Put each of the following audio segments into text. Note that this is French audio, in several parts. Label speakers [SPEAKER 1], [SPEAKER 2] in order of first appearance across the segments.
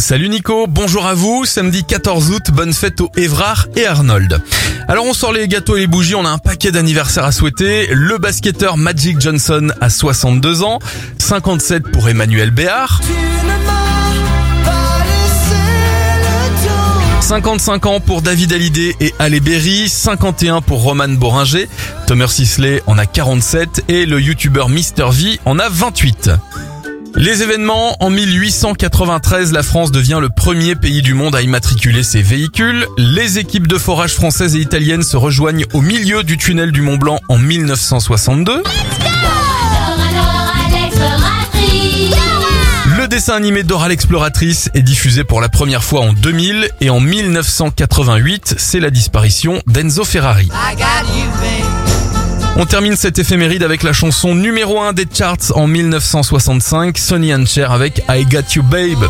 [SPEAKER 1] Salut Nico, bonjour à vous. Samedi 14 août, bonne fête aux Évrard et Arnold. Alors on sort les gâteaux et les bougies, on a un paquet d'anniversaires à souhaiter. Le basketteur Magic Johnson a 62 ans, 57 pour Emmanuel Béard. 55 ans pour David Hallyday et Ale Berry, 51 pour Roman Boringer, Tomer Sisley en a 47 et le youtubeur Mr V en a 28. Les événements, en 1893, la France devient le premier pays du monde à immatriculer ses véhicules. Les équipes de forage françaises et italiennes se rejoignent au milieu du tunnel du Mont Blanc en 1962. Le dessin animé Dora l'exploratrice est diffusé pour la première fois en 2000 et en 1988, c'est la disparition d'Enzo Ferrari. On termine cette éphéméride avec la chanson numéro 1 des charts en 1965, Sonny and Cher avec I Got You Babe.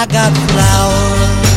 [SPEAKER 2] I got flowers